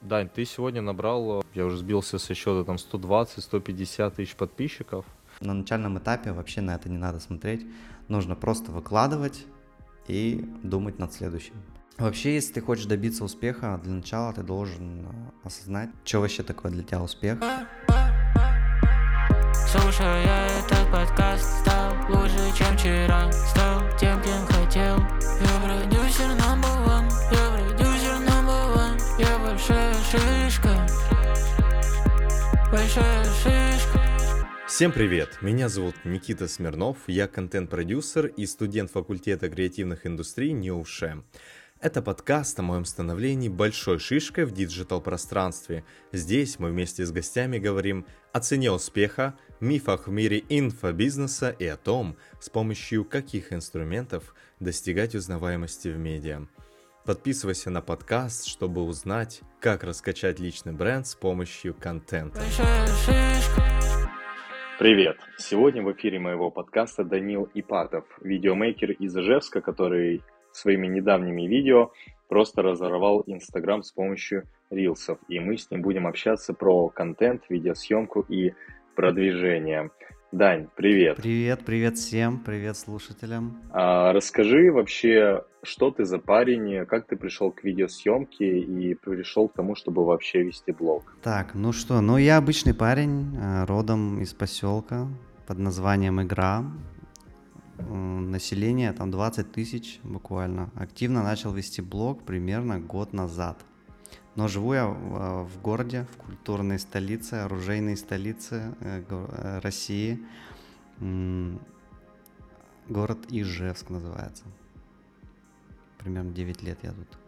Дань, ты сегодня набрал, я уже сбился со счета, там 120-150 тысяч подписчиков. На начальном этапе вообще на это не надо смотреть. Нужно просто выкладывать и думать над следующим. Вообще, если ты хочешь добиться успеха, для начала ты должен э, осознать, что вообще такое для тебя успех. Слушая этот подкаст, стал лучше, чем вчера Стал тем, кем хотел Я продюсер number Большая шишка Всем привет! Меня зовут Никита Смирнов, я контент-продюсер и студент факультета креативных индустрий НИУШЕ. Это подкаст о моем становлении большой шишкой в диджитал-пространстве. Здесь мы вместе с гостями говорим о цене успеха, мифах в мире инфобизнеса и о том, с помощью каких инструментов достигать узнаваемости в медиа. Подписывайся на подкаст, чтобы узнать, как раскачать личный бренд с помощью контента. Привет! Сегодня в эфире моего подкаста Данил Ипатов, видеомейкер из Ижевска, который своими недавними видео просто разорвал Инстаграм с помощью рилсов. И мы с ним будем общаться про контент, видеосъемку и продвижение. Дань, привет. Привет, привет всем, привет слушателям. А, расскажи вообще, что ты за парень, как ты пришел к видеосъемке и пришел к тому, чтобы вообще вести блог? Так, ну что, ну я обычный парень, э, родом из поселка под названием Игра. Население там 20 тысяч буквально. Активно начал вести блог примерно год назад. Но живу я в, городе, в культурной столице, оружейной столице э, э, России. Город Ижевск называется. Примерно 9 лет я тут.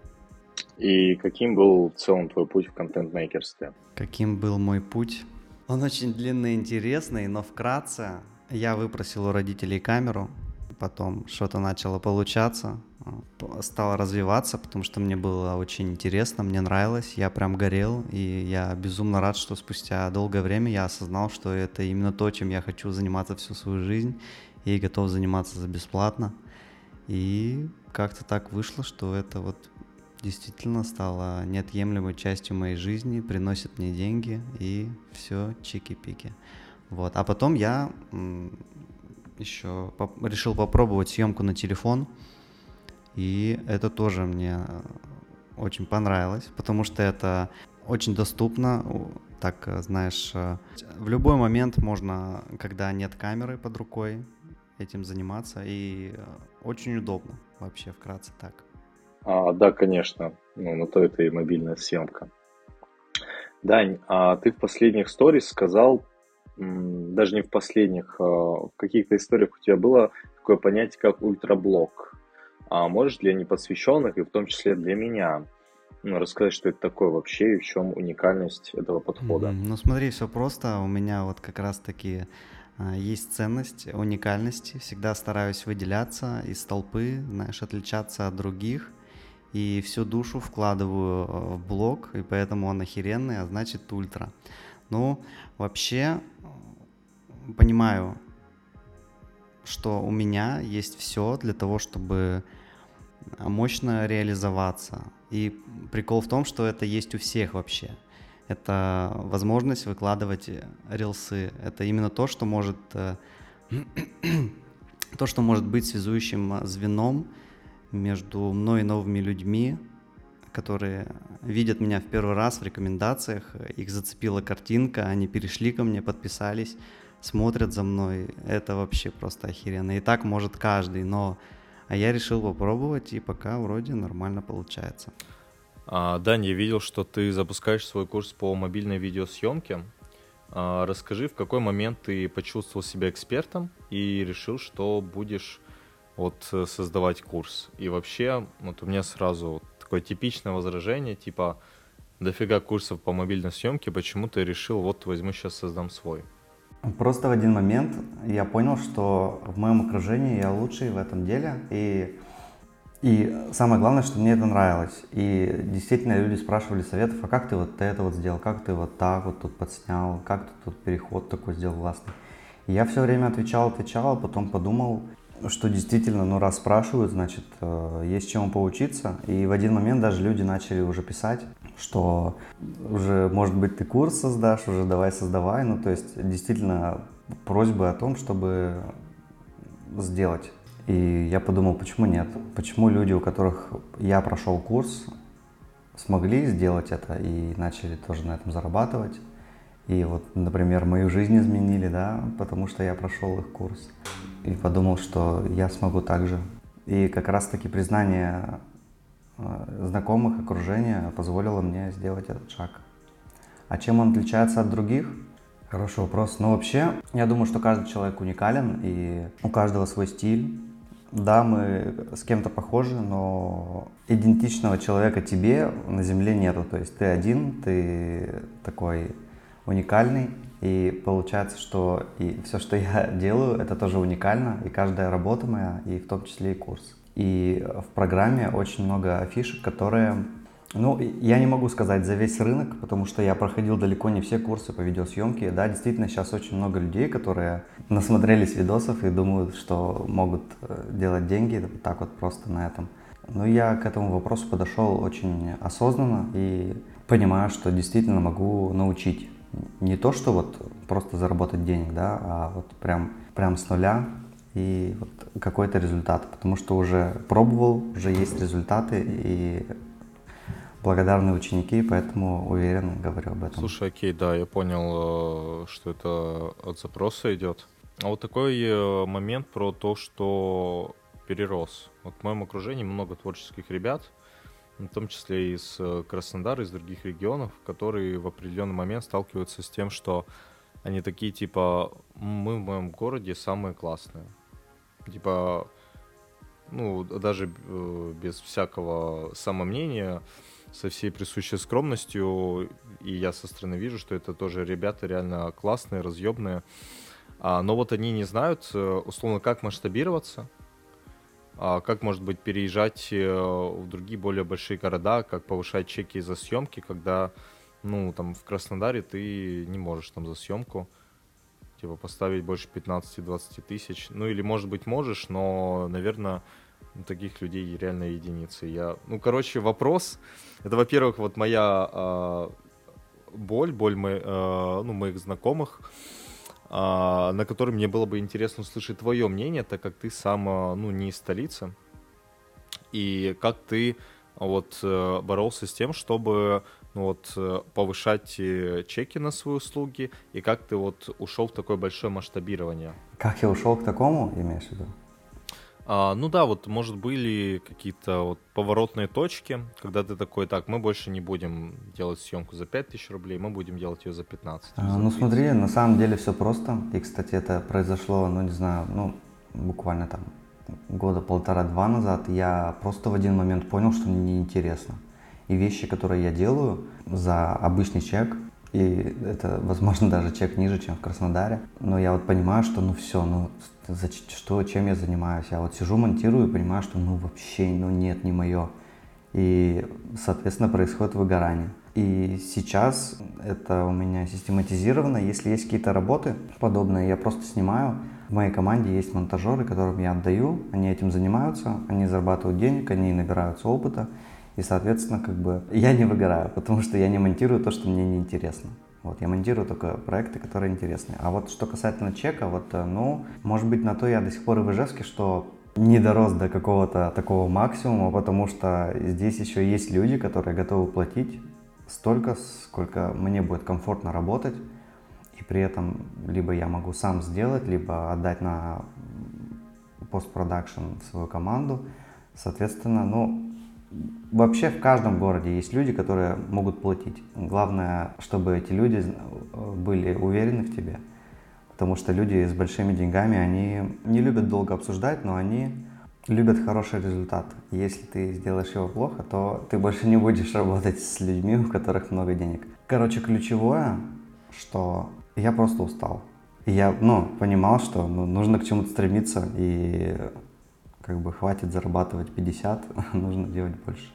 И каким был в целом твой путь в контент-мейкерстве? Каким был мой путь? Он очень длинный и интересный, но вкратце я выпросил у родителей камеру, потом что-то начало получаться, э, стало развиваться, потому что мне было очень интересно, мне нравилось, я прям горел, и я безумно рад, что спустя долгое время я осознал, что это именно то, чем я хочу заниматься всю свою жизнь, и готов заниматься за бесплатно. И как-то так вышло, что это вот действительно стало неотъемлемой частью моей жизни, приносит мне деньги и все чики-пики. Вот. А потом я еще поп- решил попробовать съемку на телефон, и это тоже мне э, очень понравилось, потому что это очень доступно, так, э, знаешь, э, в любой момент можно, когда нет камеры под рукой, этим заниматься, и очень удобно вообще, вкратце так. А, да, конечно. Ну, на то это и мобильная съемка. Дань, а ты в последних сторис сказал, даже не в последних, а в каких-то историях у тебя было такое понятие, как ультраблог. А можешь для непосвященных, и в том числе для меня, ну, рассказать, что это такое вообще и в чем уникальность этого подхода? Мгм. Ну смотри, все просто. У меня вот как раз таки а, есть ценность уникальности. Всегда стараюсь выделяться из толпы, знаешь, отличаться от других. И всю душу вкладываю э, в блог, и поэтому он охеренный, а значит ультра. Ну, вообще, понимаю, что у меня есть все для того, чтобы а, мощно реализоваться. И прикол в том, что это есть у всех вообще. Это возможность выкладывать э, рилсы. Это именно то, что может э, то, что может быть связующим э, звеном между мной и новыми людьми, которые видят меня в первый раз в рекомендациях, их зацепила картинка, они перешли ко мне, подписались, смотрят за мной. Это вообще просто охеренно. И так может каждый, но а я решил попробовать, и пока вроде нормально получается. А, Дань, я видел, что ты запускаешь свой курс по мобильной видеосъемке. А, Расскажи, в какой момент ты почувствовал себя экспертом и решил, что будешь вот э, создавать курс. И вообще, вот у меня сразу такое типичное возражение, типа, дофига курсов по мобильной съемке, почему ты решил, вот возьму сейчас создам свой. Просто в один момент я понял, что в моем окружении я лучший в этом деле. И, и самое главное, что мне это нравилось. И действительно люди спрашивали советов, а как ты вот это вот сделал, как ты вот так вот тут подснял, как ты тут переход такой сделал классный. И я все время отвечал, отвечал, а потом подумал, что действительно, ну раз спрашивают, значит, э, есть чему поучиться. И в один момент даже люди начали уже писать, что уже, может быть, ты курс создашь, уже давай создавай. Ну, то есть, действительно, просьбы о том, чтобы сделать. И я подумал, почему нет? Почему люди, у которых я прошел курс, смогли сделать это и начали тоже на этом зарабатывать? И вот, например, мою жизнь изменили, да, потому что я прошел их курс. И подумал, что я смогу так же. И как раз-таки признание знакомых, окружения позволило мне сделать этот шаг. А чем он отличается от других? Хороший вопрос. Ну, вообще, я думаю, что каждый человек уникален, и у каждого свой стиль. Да, мы с кем-то похожи, но идентичного человека тебе на Земле нету. То есть ты один, ты такой уникальный, и получается, что и все, что я делаю, это тоже уникально, и каждая работа моя, и в том числе и курс. И в программе очень много афишек, которые ну, я не могу сказать за весь рынок, потому что я проходил далеко не все курсы по видеосъемке. Да, действительно, сейчас очень много людей, которые насмотрелись видосов и думают, что могут э, делать деньги так вот просто на этом. Но я к этому вопросу подошел очень осознанно и понимаю, что действительно могу научить не то, что вот просто заработать денег, да, а вот прям, прям с нуля и вот какой-то результат, потому что уже пробовал, уже есть результаты и благодарные ученики, поэтому уверенно говорю об этом. Слушай, окей, да, я понял, э, что это от запроса идет. А вот такой э, момент про то, что перерос. Вот в моем окружении много творческих ребят, в том числе из э, Краснодара, из других регионов, которые в определенный момент сталкиваются с тем, что они такие типа, мы в моем городе самые классные. Типа, ну, даже без всякого самомнения, со всей присущей скромностью, и я со стороны вижу, что это тоже ребята реально классные, разъемные. А, но вот они не знают, э, условно, как масштабироваться, а, как, может быть, переезжать э, в другие более большие города, как повышать чеки за съемки, когда, ну, там, в Краснодаре ты не можешь там за съемку, типа, поставить больше 15-20 тысяч. Ну, или, может быть, можешь, но, наверное, ну, таких людей реально единицы. Я, ну, короче, вопрос. Это, во-первых, вот моя э, боль, боль мо, э, ну, моих знакомых, э, на которой мне было бы интересно услышать твое мнение, так как ты сам, ну, не из столицы. И как ты вот э, боролся с тем, чтобы ну, вот, э, повышать э, чеки на свои услуги, и как ты вот ушел в такое большое масштабирование? Как я ушел к такому, имеешь в виду? А, ну да, вот может были какие-то вот поворотные точки, когда ты такой, так, мы больше не будем делать съемку за 5000 рублей, мы будем делать ее за 15. А, ну смотри, на самом деле все просто. И, кстати, это произошло, ну не знаю, ну буквально там года полтора-два назад. Я просто в один момент понял, что мне неинтересно. И вещи, которые я делаю за обычный чек, и это, возможно, даже чек ниже, чем в Краснодаре. Но я вот понимаю, что ну все, ну за, что, чем я занимаюсь. Я вот сижу, монтирую и понимаю, что ну вообще, ну нет, не мое. И, соответственно, происходит выгорание. И сейчас это у меня систематизировано. Если есть какие-то работы подобные, я просто снимаю. В моей команде есть монтажеры, которым я отдаю, они этим занимаются, они зарабатывают денег, они набираются опыта. И, соответственно, как бы я не выгораю, потому что я не монтирую то, что мне не интересно. Вот, я монтирую только проекты, которые интересны. А вот что касательно чека, вот, э, ну, может быть, на то я до сих пор и в Ижевске, что не дорос до какого-то такого максимума, потому что здесь еще есть люди, которые готовы платить столько, сколько мне будет комфортно работать, и при этом либо я могу сам сделать, либо отдать на постпродакшн свою команду. Соответственно, ну, Вообще в каждом городе есть люди, которые могут платить. Главное, чтобы эти люди были уверены в тебе. Потому что люди с большими деньгами, они не любят долго обсуждать, но они любят хороший результат. Если ты сделаешь его плохо, то ты больше не будешь работать с людьми, у которых много денег. Короче, ключевое, что я просто устал. Я, ну, понимал, что ну, нужно к чему-то стремиться, и как бы хватит зарабатывать 50, нужно делать больше.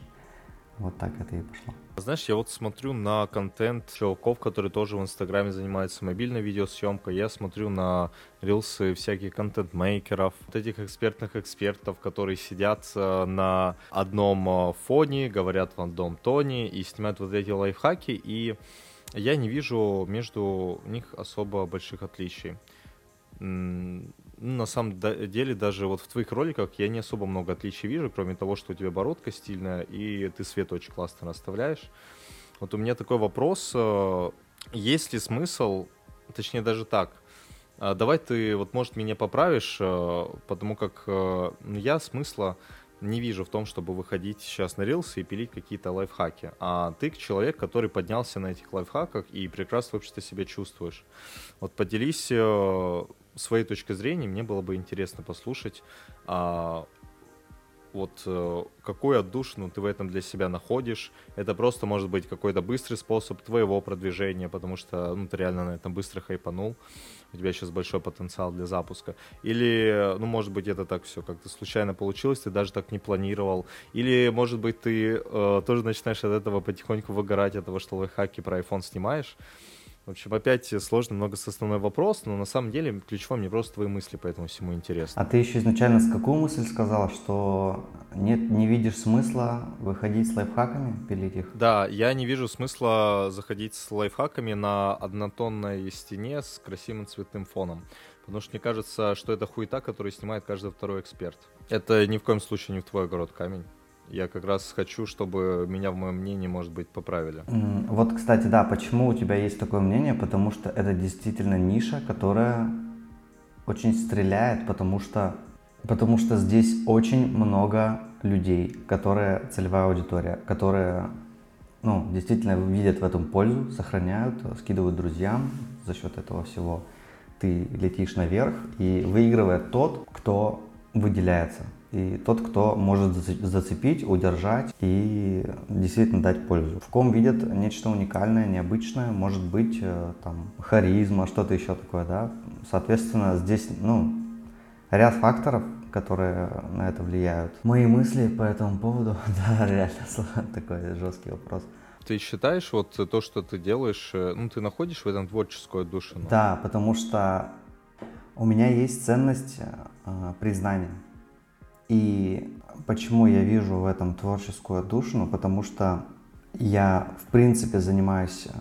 Вот так это и пошло. Знаешь, я вот смотрю на контент чуваков, которые тоже в Инстаграме занимаются мобильной видеосъемкой. Я смотрю на рилсы всяких контент-мейкеров, вот этих экспертных экспертов, которые сидят э, на одном э, фоне, говорят в одном тоне и снимают вот эти лайфхаки. И я не вижу между них особо больших отличий. Ну, на самом деле, даже вот в твоих роликах я не особо много отличий вижу, кроме того, что у тебя бородка стильная, и ты свет очень классно расставляешь. Вот у меня такой вопрос. Э, есть ли смысл, точнее даже так, э, давай ты вот, может, меня поправишь, э, потому как ну, я смысла не вижу в том, чтобы выходить сейчас на рилсы и пилить какие-то лайфхаки. А ты человек, который поднялся на этих лайфхаках и прекрасно вообще себя чувствуешь. Вот поделись своей точки зрения, мне было бы интересно послушать, а, вот э, какую отдушину ты в этом для себя находишь. Это просто может быть какой-то быстрый способ твоего продвижения, потому что ну, ты реально на этом быстро хайпанул. У тебя сейчас большой потенциал для запуска. Или, ну, может быть, это так все как-то случайно получилось, ты даже так не планировал. Или, может быть, ты э, тоже начинаешь от этого потихоньку выгорать, от того, что лайфхаки про iPhone снимаешь. В общем, опять сложный, много основной вопрос, но на самом деле ключевой мне просто твои мысли по этому всему интересно. А ты еще изначально с какую мысль сказала, что нет, не видишь смысла выходить с лайфхаками, пилить их? Да, я не вижу смысла заходить с лайфхаками на однотонной стене с красивым цветным фоном. Потому что мне кажется, что это хуета, которую снимает каждый второй эксперт. Это ни в коем случае не в твой огород камень. Я как раз хочу, чтобы меня в моем мнении, может быть, поправили. Вот, кстати, да, почему у тебя есть такое мнение? Потому что это действительно ниша, которая очень стреляет, потому что, потому что здесь очень много людей, которые целевая аудитория, которые ну, действительно видят в этом пользу, сохраняют, скидывают друзьям за счет этого всего. Ты летишь наверх и выигрывает тот, кто выделяется и тот, кто может зацепить, удержать и действительно дать пользу. В ком видят нечто уникальное, необычное, может быть э, там харизма, что-то еще такое, да. Соответственно, здесь, ну, ряд факторов, которые на это влияют. Мои мысли по этому поводу, да, реально такой жесткий вопрос. Ты считаешь вот то, что ты делаешь, э, ну, ты находишь в этом творческую душу? Да, потому что у меня есть ценность э, признания. И почему я вижу в этом творческую отдушину? Потому что я, в принципе, занимаюсь э,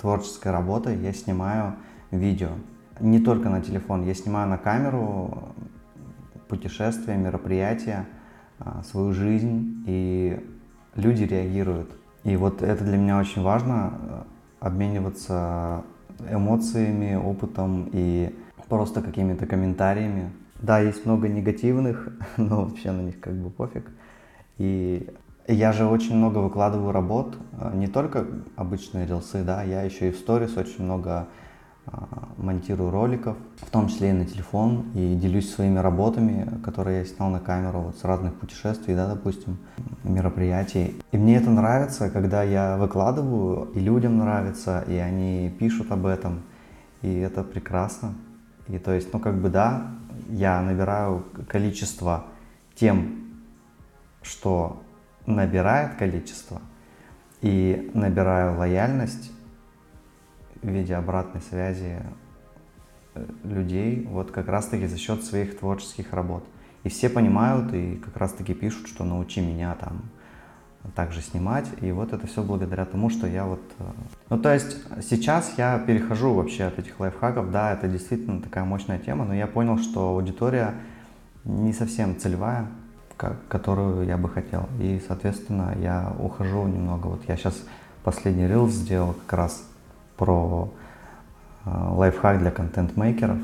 творческой работой, я снимаю видео. Не только на телефон, я снимаю на камеру путешествия, мероприятия, э, свою жизнь, и люди реагируют. И вот это для меня очень важно, э, обмениваться эмоциями, опытом и просто какими-то комментариями. Да, есть много негативных, но вообще на них как бы пофиг. И я же очень много выкладываю работ, а, не только обычные рилсы, да, я еще и в сторис очень много а, монтирую роликов, в том числе и на телефон, и делюсь своими работами, которые я снял на камеру вот с разных путешествий, да, допустим, мероприятий. И мне это нравится, когда я выкладываю, и людям нравится, и они пишут об этом, и это прекрасно. И то есть, ну как бы да, я набираю количество тем, что набирает количество, и набираю лояльность в виде обратной связи э, людей вот как раз-таки за счет своих творческих работ. И все понимают и как раз-таки пишут, что научи меня там также снимать. И вот это все благодаря тому, что я вот... Э, ну, то есть сейчас я перехожу вообще от этих лайфхаков. Да, это действительно такая мощная тема, но я понял, что аудитория не совсем целевая, которую я бы хотел. И, соответственно, я ухожу немного. Вот я сейчас последний рилс сделал как раз про э, лайфхак для контент-мейкеров.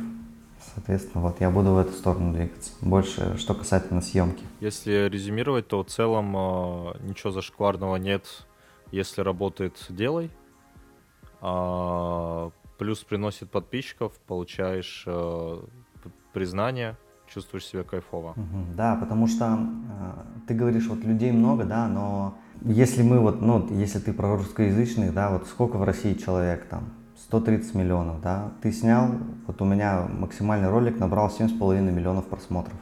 Соответственно, вот я буду в эту сторону двигаться. Больше, что касательно съемки. Если резюмировать, то в целом э, ничего зашкварного нет. Если работает, делай. А, плюс приносит подписчиков, получаешь э, признание, чувствуешь себя кайфово. Да, потому что э, ты говоришь, вот людей много, да, но если мы вот, ну, если ты про русскоязычных, да, вот сколько в России человек там, 130 миллионов, да, ты снял, вот у меня максимальный ролик набрал 7,5 миллионов просмотров.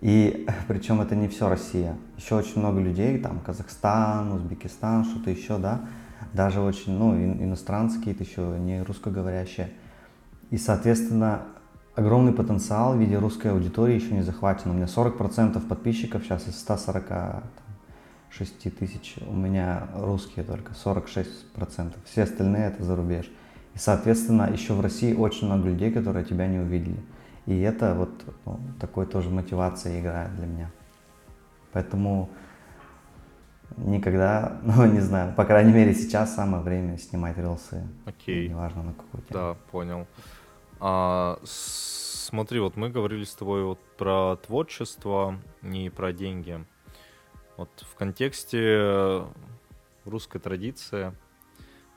И причем это не все Россия. Еще очень много людей, там Казахстан, Узбекистан, что-то еще, да. Даже очень, ну, иностранцы какие-то еще, не русскоговорящие. И, соответственно, огромный потенциал в виде русской аудитории еще не захвачен. У меня 40% подписчиков сейчас из 146 тысяч. У меня русские только, 46%. Все остальные это за рубеж. И, соответственно, еще в России очень много людей, которые тебя не увидели. И это вот ну, такой тоже мотивация играет для меня. Поэтому никогда, ну не знаю, по крайней мере сейчас самое время снимать рилсы. Окей. Неважно на какую тему. Да, понял. А, смотри, вот мы говорили с тобой вот про творчество, не про деньги. Вот в контексте русской традиции,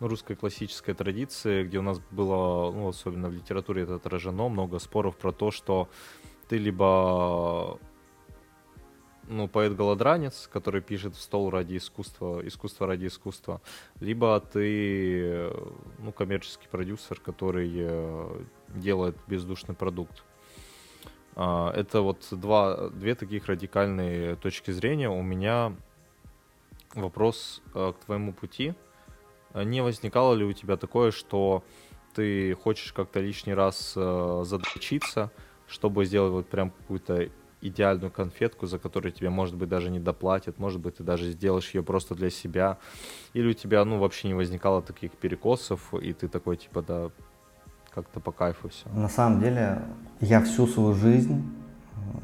русской классической традиции, где у нас было, ну, особенно в литературе это отражено, много споров про то, что ты либо ну, поэт-голодранец, который пишет в стол ради искусства, искусство ради искусства, либо ты, ну, коммерческий продюсер, который э, делает бездушный продукт. А, это вот два, две таких радикальные точки зрения. У меня вопрос э, к твоему пути – не возникало ли у тебя такое, что ты хочешь как-то лишний раз э, задрочиться, чтобы сделать вот прям какую-то идеальную конфетку, за которую тебе, может быть, даже не доплатят, может быть, ты даже сделаешь ее просто для себя, или у тебя, ну, вообще не возникало таких перекосов, и ты такой, типа, да, как-то по кайфу все. На самом деле, я всю свою жизнь,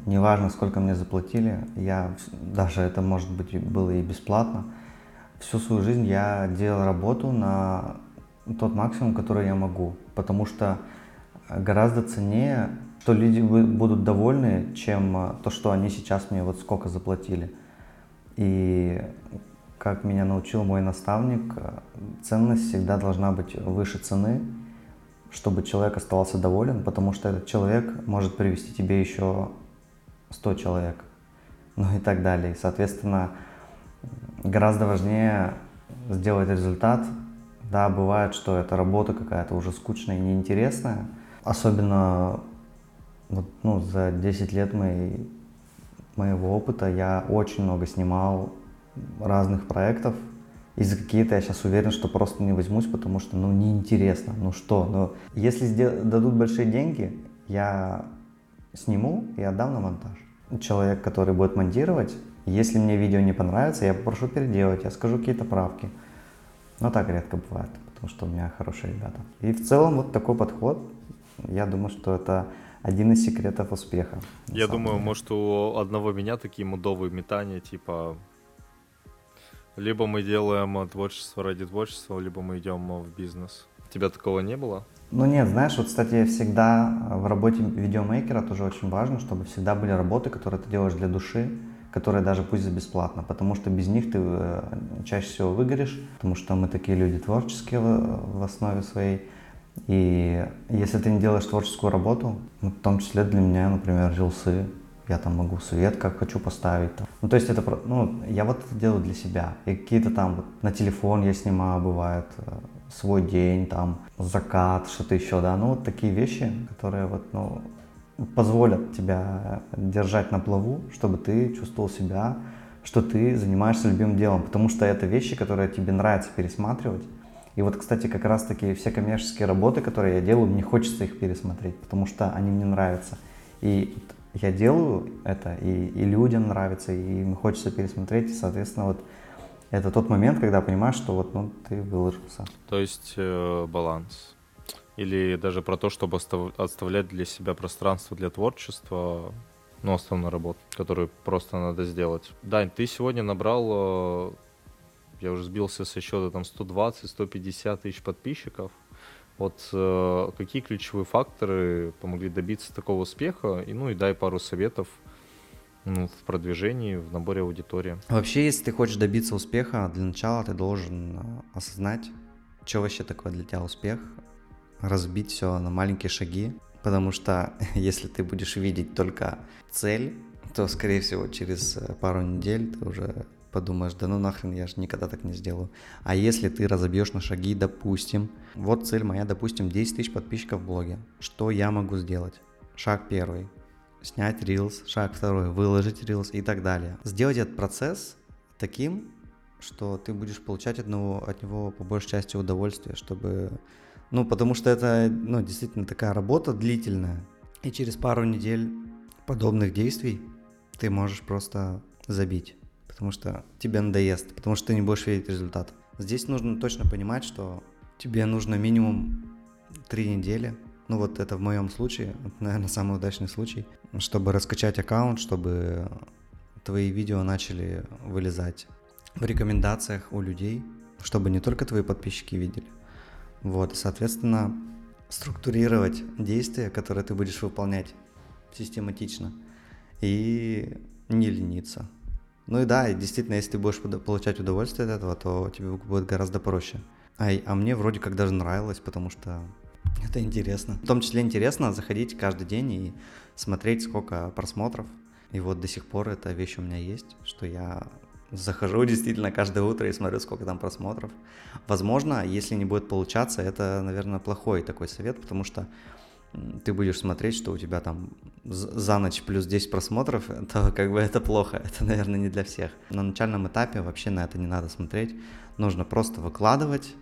неважно, сколько мне заплатили, я даже это, может быть, было и бесплатно, всю свою жизнь я делал работу на тот максимум, который я могу, потому что гораздо ценнее, что люди будут довольны, чем э, то, что они сейчас мне вот сколько заплатили. И как меня научил мой наставник, э, ценность всегда должна быть выше цены, чтобы человек оставался доволен, потому что этот человек может привести тебе еще 100 человек, ну и так далее. Соответственно, гораздо важнее сделать результат. Да, бывает, что эта работа какая-то уже скучная и неинтересная. Особенно вот, ну, за 10 лет моей, моего опыта я очень много снимал разных проектов. И за какие-то я сейчас уверен, что просто не возьмусь, потому что ну неинтересно. Ну что, ну если дадут большие деньги, я сниму и отдам на монтаж. Человек, который будет монтировать, если мне видео не понравится, я попрошу переделать, я скажу какие-то правки. Но так редко бывает, потому что у меня хорошие ребята. И в целом вот такой подход, я думаю, что это один из секретов успеха. Я думаю, деле. может, у одного меня такие мудовые метания, типа либо мы делаем творчество ради творчества, либо мы идем в бизнес. У тебя такого не было? Ну нет, знаешь, вот, кстати, всегда в работе видеомейкера тоже очень важно, чтобы всегда были работы, которые ты делаешь для души, которые даже пусть за бесплатно, потому что без них ты э, чаще всего выгоришь, потому что мы такие люди творческие в, основе своей. И если ты не делаешь творческую работу, ну, в том числе для меня, например, рилсы, я там могу свет как хочу поставить. Там. Ну, то есть это, ну, я вот это делаю для себя. И какие-то там вот на телефон я снимаю, бывает, э, свой день, там, закат, что-то еще, да. Ну, вот такие вещи, которые вот, ну, позволят тебя держать на плаву, чтобы ты чувствовал себя, что ты занимаешься любимым делом, потому что это вещи, которые тебе нравится пересматривать. И вот, кстати, как раз-таки все коммерческие работы, которые я делаю, мне хочется их пересмотреть, потому что они мне нравятся. И я делаю это, и, и людям нравится, и им хочется пересмотреть, и, соответственно, вот это тот момент, когда понимаешь, что вот ну, ты выложился. То есть э, баланс или даже про то, чтобы оставлять для себя пространство для творчества, ну, основную работу, которую просто надо сделать. Дань, ты сегодня набрал, э, я уже сбился со счета, там 120-150 тысяч подписчиков. Вот э, какие ключевые факторы помогли добиться такого успеха? И, ну и дай пару советов ну, в продвижении, в наборе аудитории. Вообще, если ты хочешь добиться успеха, для начала ты должен э, осознать, что вообще такое для тебя успех, разбить все на маленькие шаги, потому что если ты будешь видеть только цель, то, скорее всего, через э, пару недель ты уже подумаешь, да ну нахрен, я же никогда так не сделаю. А если ты разобьешь на шаги, допустим, вот цель моя, допустим, 10 тысяч подписчиков в блоге. Что я могу сделать? Шаг первый. снять Reels, шаг второй, выложить Reels и так далее. Сделать этот процесс таким, что ты будешь получать от него, от него по большей части удовольствие, чтобы... Ну, потому что это, ну, действительно такая работа длительная. И через пару недель подобных действий ты можешь просто забить, потому что тебе надоест, потому что ты не будешь видеть результат. Здесь нужно точно понимать, что тебе нужно минимум три недели, ну вот это в моем случае, наверное, самый удачный случай, чтобы раскачать аккаунт, чтобы твои видео начали вылезать в рекомендациях у людей, чтобы не только твои подписчики видели. Вот, соответственно, структурировать действия, которые ты будешь выполнять систематично и не лениться. Ну и да, действительно, если ты будешь получать удовольствие от этого, то тебе будет гораздо проще. А, а мне вроде как даже нравилось, потому что это интересно. В том числе интересно заходить каждый день и смотреть, сколько просмотров. И вот до сих пор эта вещь у меня есть, что я захожу действительно каждое утро и смотрю, сколько там просмотров. Возможно, если не будет получаться, это, наверное, плохой такой совет, потому что ты будешь смотреть, что у тебя там за ночь плюс 10 просмотров, то как бы это плохо, это, наверное, не для всех. На начальном этапе вообще на это не надо смотреть, нужно просто выкладывать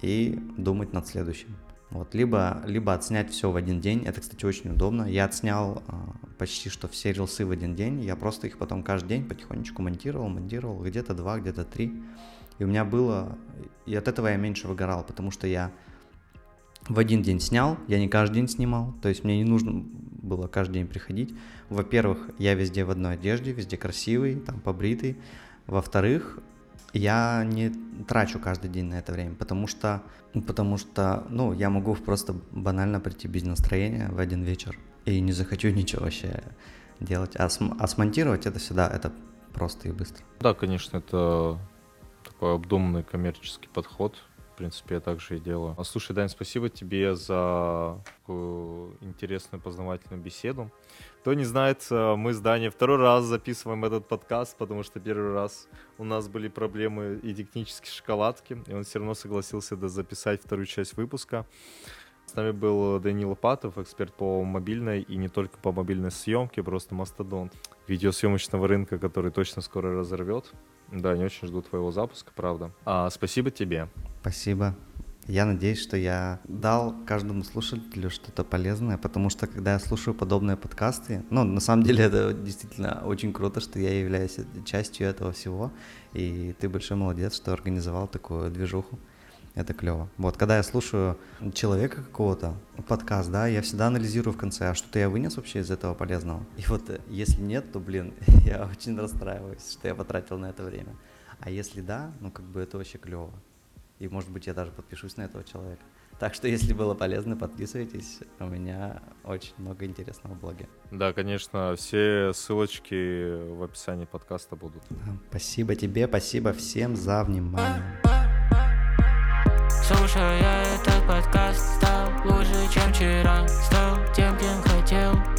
и думать над следующим. Вот, либо, либо отснять все в один день. Это, кстати, очень удобно. Я отснял э, почти что все рилсы в один день. Я просто их потом каждый день потихонечку монтировал, монтировал. Где-то два, где-то три. И у меня было... И от этого я меньше выгорал, потому что я в один день снял, я не каждый день снимал, то есть мне не нужно было каждый день приходить. Во-первых, я везде в одной одежде, везде красивый, там побритый. Во-вторых, я не трачу каждый день на это время, потому что, потому что, ну, я могу просто банально прийти без настроения в один вечер и не захочу ничего вообще делать. А, см- а смонтировать это всегда, это просто и быстро. Да, конечно, это такой обдуманный коммерческий подход, принципе, я также и делаю. А, слушай, Дань, спасибо тебе за такую интересную познавательную беседу. Кто не знает, э, мы с Даней второй раз записываем этот подкаст, потому что первый раз у нас были проблемы и технические шоколадки, и он все равно согласился записать вторую часть выпуска. С нами был Данил Лопатов, эксперт по мобильной и не только по мобильной съемке, просто мастодонт видеосъемочного рынка, который точно скоро разорвет. Да, не очень жду твоего запуска, правда. А, спасибо тебе. Спасибо. Я надеюсь, что я дал каждому слушателю что-то полезное, потому что когда я слушаю подобные подкасты, ну, на самом деле это действительно очень круто, что я являюсь частью этого всего, и ты большой молодец, что организовал такую движуху. Это клево. Вот, когда я слушаю человека какого-то, подкаст, да, я всегда анализирую в конце, а что-то я вынес вообще из этого полезного. И вот, э, если нет, то, блин, я очень расстраиваюсь, что я потратил на это время. А если да, ну, как бы это вообще клево. И, может быть, я даже подпишусь на этого человека. Так что, если было полезно, подписывайтесь. У меня очень много интересного в блоге. Да, конечно, все ссылочки в описании подкаста будут. Спасибо тебе, спасибо всем за внимание. Слушая этот подкаст, стал лучше, чем вчера. Стал тем, кем хотел.